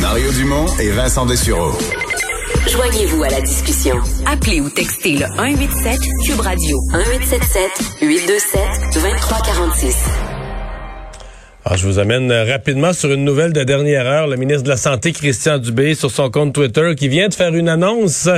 Mario Dumont et Vincent Dessureau. Joignez-vous à la discussion. Appelez ou textez le 187 Cube Radio 1877 827 2346. Alors, je vous amène rapidement sur une nouvelle de dernière heure. Le ministre de la Santé, Christian Dubé, sur son compte Twitter, qui vient de faire une annonce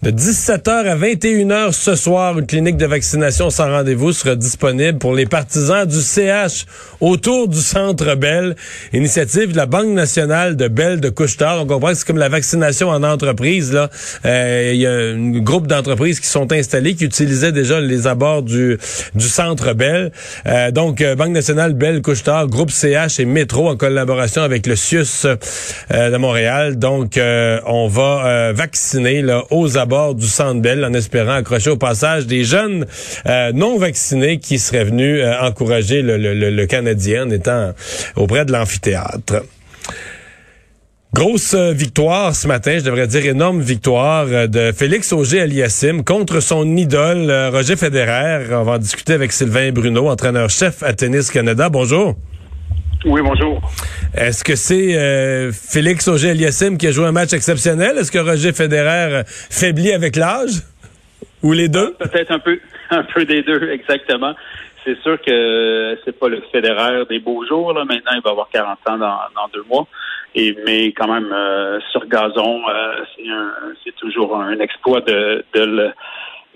de 17h à 21h ce soir, une clinique de vaccination sans rendez-vous sera disponible pour les partisans du CH autour du Centre Bell, initiative de la Banque nationale de Bell de Couchetard. On comprend que c'est comme la vaccination en entreprise. Là, euh, il y a un groupe d'entreprises qui sont installées, qui utilisaient déjà les abords du, du Centre Bell. Euh, donc, euh, Banque nationale Bell Couchetard, groupe CH et Métro en collaboration avec le CIUS de Montréal. Donc, on va vacciner là, aux abords bord du Centre en espérant accrocher au passage des jeunes euh, non vaccinés qui seraient venus euh, encourager le, le, Canadien en étant auprès de l'amphithéâtre. Grosse euh, victoire ce matin, je devrais dire énorme victoire de Félix Auger-Aliassime contre son idole Roger Federer. On va en discuter avec Sylvain Bruno, entraîneur-chef à Tennis Canada. Bonjour. Oui, bonjour. Est-ce que c'est euh, Félix Auger-Aliassime qui a joué un match exceptionnel? Est-ce que Roger Federer faiblit avec l'âge? Ou les deux? Peut-être un peu, un peu des deux, exactement. C'est sûr que c'est pas le Federer des beaux jours. Là. Maintenant, il va avoir 40 ans dans, deux mois. Et, mais quand même, euh, sur gazon, euh, c'est toujours un exploit de, de le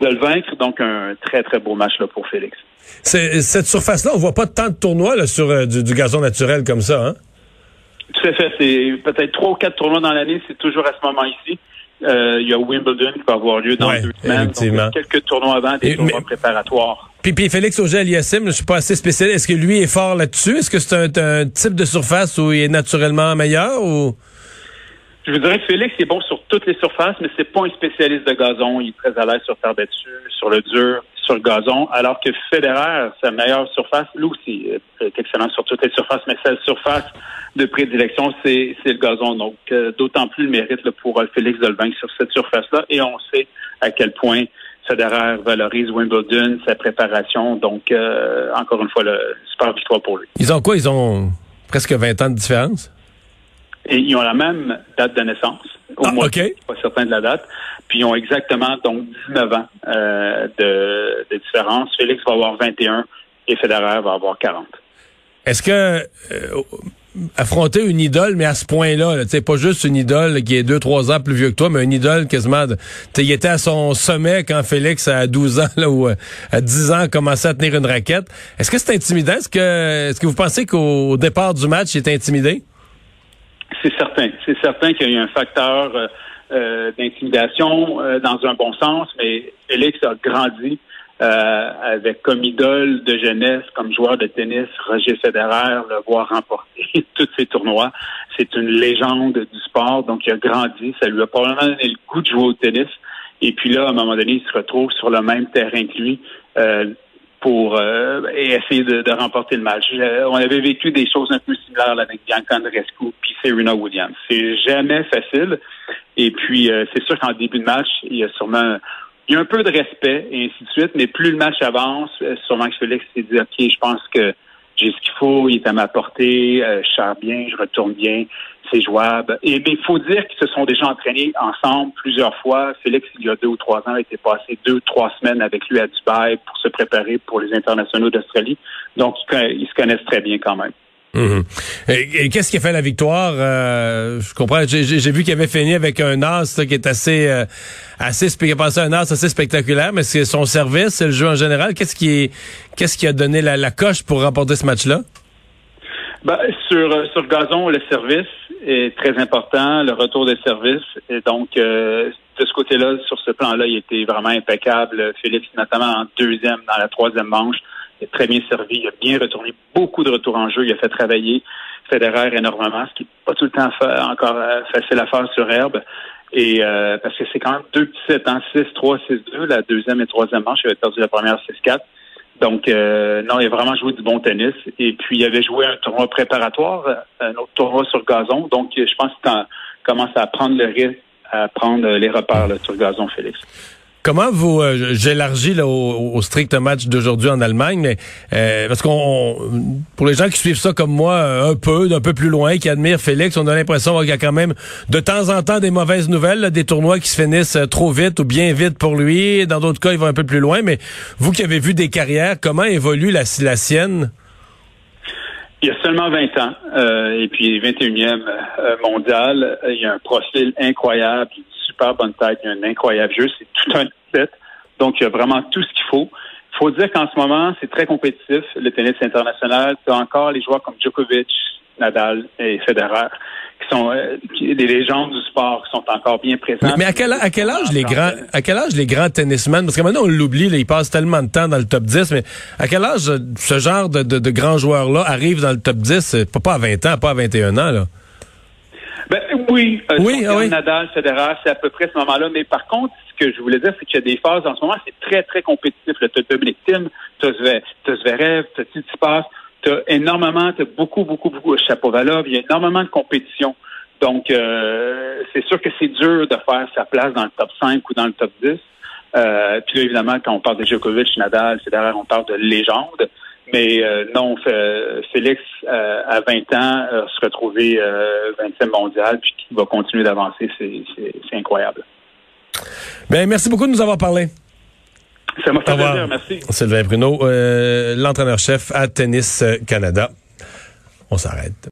de le vaincre. Donc, un très, très beau match là, pour Félix. Cette surface-là, on voit pas tant de tournois là, sur euh, du, gazon naturel comme ça, hein? Tout à fait. C'est peut-être trois ou quatre tournois dans l'année. C'est toujours à ce moment ici. Euh, il y a Wimbledon qui va avoir lieu dans deux semaines. Effectivement. quelques tournois avant, des tournois préparatoires. Puis, puis Félix Auger-Aliassime, je suis pas assez spécialiste. Est-ce que lui est fort là-dessus? Est-ce que c'est un, un, type de surface où il est naturellement meilleur ou? Je vous dirais que Félix est bon sur toutes les surfaces, mais c'est pas un spécialiste de gazon. Il est très à l'aise sur terre battue, sur le dur, sur le gazon, alors que Federer, sa meilleure surface, lui aussi est excellent sur toutes les surfaces, mais sa surface de prédilection, c'est le gazon. Donc, euh, d'autant plus le mérite pour euh, Félix vaincre sur cette surface-là. Et on sait à quel point Federer valorise Wimbledon, sa préparation. Donc, euh, encore une fois, le super victoire pour lui. Ils ont quoi? Ils ont presque 20 ans de différence? Et ils ont la même date de naissance. Au ah, moins, pas certain de la date. Puis ils ont exactement donc 19 ans euh, de, de, différence. Félix va avoir 21 et Federer va avoir 40. Est-ce que euh, affronter une idole, mais à ce point-là, là, pas juste une idole qui est deux, trois ans plus vieux que toi, mais une idole quasiment, il était à son sommet quand Félix, à 12 ans, là, ou euh, à 10 ans, commençait à tenir une raquette. Est-ce que c'est intimidant? Est-ce que, est-ce que vous pensez qu'au départ du match, il était intimidé? C'est certain. C'est certain qu'il y a eu un facteur euh, euh, d'intimidation euh, dans un bon sens, mais Félix a grandi avec comme idole de jeunesse, comme joueur de tennis, Roger Federer, le voir remporter tous ces tournois. C'est une légende du sport, donc il a grandi. Ça lui a probablement donné le goût de jouer au tennis. Et puis là, à un moment donné, il se retrouve sur le même terrain que lui pour euh, essayer de, remporter le match. on avait vécu des choses un peu similaires avec Bianca Andreescu puis Serena Williams. C'est jamais facile. Et puis, euh, c'est sûr qu'en début de match, il y a sûrement il y a un peu de respect et ainsi de suite, mais plus le match avance, euh, sûrement que Félix s'est dit, OK, je pense que j'ai ce qu'il faut, il est à ma portée, je sers bien, je retourne bien c'est jouable. Et il faut dire qu'ils se sont déjà entraînés ensemble plusieurs fois. Félix, il y a deux ou trois ans, été passé deux trois semaines avec lui à Dubaï pour se préparer pour les internationaux d'Australie. Donc, ils se connaissent très bien quand même. Mhm. Et, qu'est-ce qui a fait la victoire? Euh, Je comprends. J'ai vu qu'il avait fini avec un as qui est assez, euh, assez, passé un as assez spectaculaire, mais c'est son service, c'est le jeu en général. Qu'est-ce qui, qu'est-ce qui a donné la, la coche pour remporter ce match-là? Ben, sur, euh, sur gazon, le service est très important, le retour des services. Et donc, euh, de ce côté-là, sur ce plan-là, il était vraiment impeccable. Félix, notamment en deuxième, dans la troisième manche, il a très bien servi. Il a bien retourné beaucoup de retours en jeu. Il a fait travailler Federer énormément, ce qui n'est pas tout le temps encore euh, facile à faire sur herbe. Et parce que c'est quand même deux petits 7 ans, 6-3, 6-2, la deuxième et troisième manche. Il avait perdu la première 6-4. Donc, euh, non, il a vraiment joué du bon tennis. Et puis, il avait joué un tournoi préparatoire, un autre tournoi sur gazon. Donc, je pense qu'il commence à prendre le risque, à prendre les repères sur le gazon, Félix. Comment vous, euh, j'élargis au, au, strict match d'aujourd'hui en Allemagne, mais euh, parce qu'on, pour les gens qui suivent ça comme moi un peu, d'un peu plus loin, qui admirent Félix, on a l'impression qu'il y a quand même de temps en temps des mauvaises nouvelles, des tournois qui se finissent trop vite ou bien vite pour lui. Dans d'autres cas, il va un peu plus loin. Mais vous qui avez vu des carrières, comment évolue la, sienne? Il y a seulement 20 ans, euh, et puis 21e euh, mondial, il y a un profil incroyable, super bonne tête, il a un incroyable jeu, c'est tout un set. Donc, il y a vraiment tout ce qu'il faut. Il faut dire qu'en ce moment, c'est très compétitif, le tennis international. Tu as encore les joueurs comme Djokovic, Nadal et Federer qui sont euh, des légendes du sport qui sont encore bien présents. Mais, à quel, âge les grands à quel âge les grands tennismen? Parce que maintenant on l'oublie, ils passent tellement de temps dans le top 10 mais à quel âge ce genre de, de, grands joueurs là arrivent dans le top 10 pas, pas à 20 ans, pas à 21 ans là. Oui, euh, oui, ah oui. Nadal, Federer, c'est à peu près ce moment-là. Mais par contre, ce que je voulais dire, c'est qu'il y a des phases en ce moment, c'est très, très compétitif. Tu as Dominic Thiem, tu as Zverev, tu as Tsitsipas, tu as énormément, tu as beaucoup, beaucoup, beaucoup, Chapovalov, il y a énormément de compétition. Donc, euh, c'est sûr que c'est dur de faire sa place dans le top 5 ou dans le top 10. Euh, puis là, évidemment, quand on parle de Djokovic, Nadal, c'est derrière, on parle de légende. Mais euh, non, Félix, euh, à 20 ans, se retrouver 20e mondial, puis qui va continuer d'avancer, c'est incroyable. Bien, merci beaucoup de nous avoir parlé. Ça m'a fait plaisir, merci. Sylvain Bruno, l'entraîneur-chef à Tennis Canada. On s'arrête.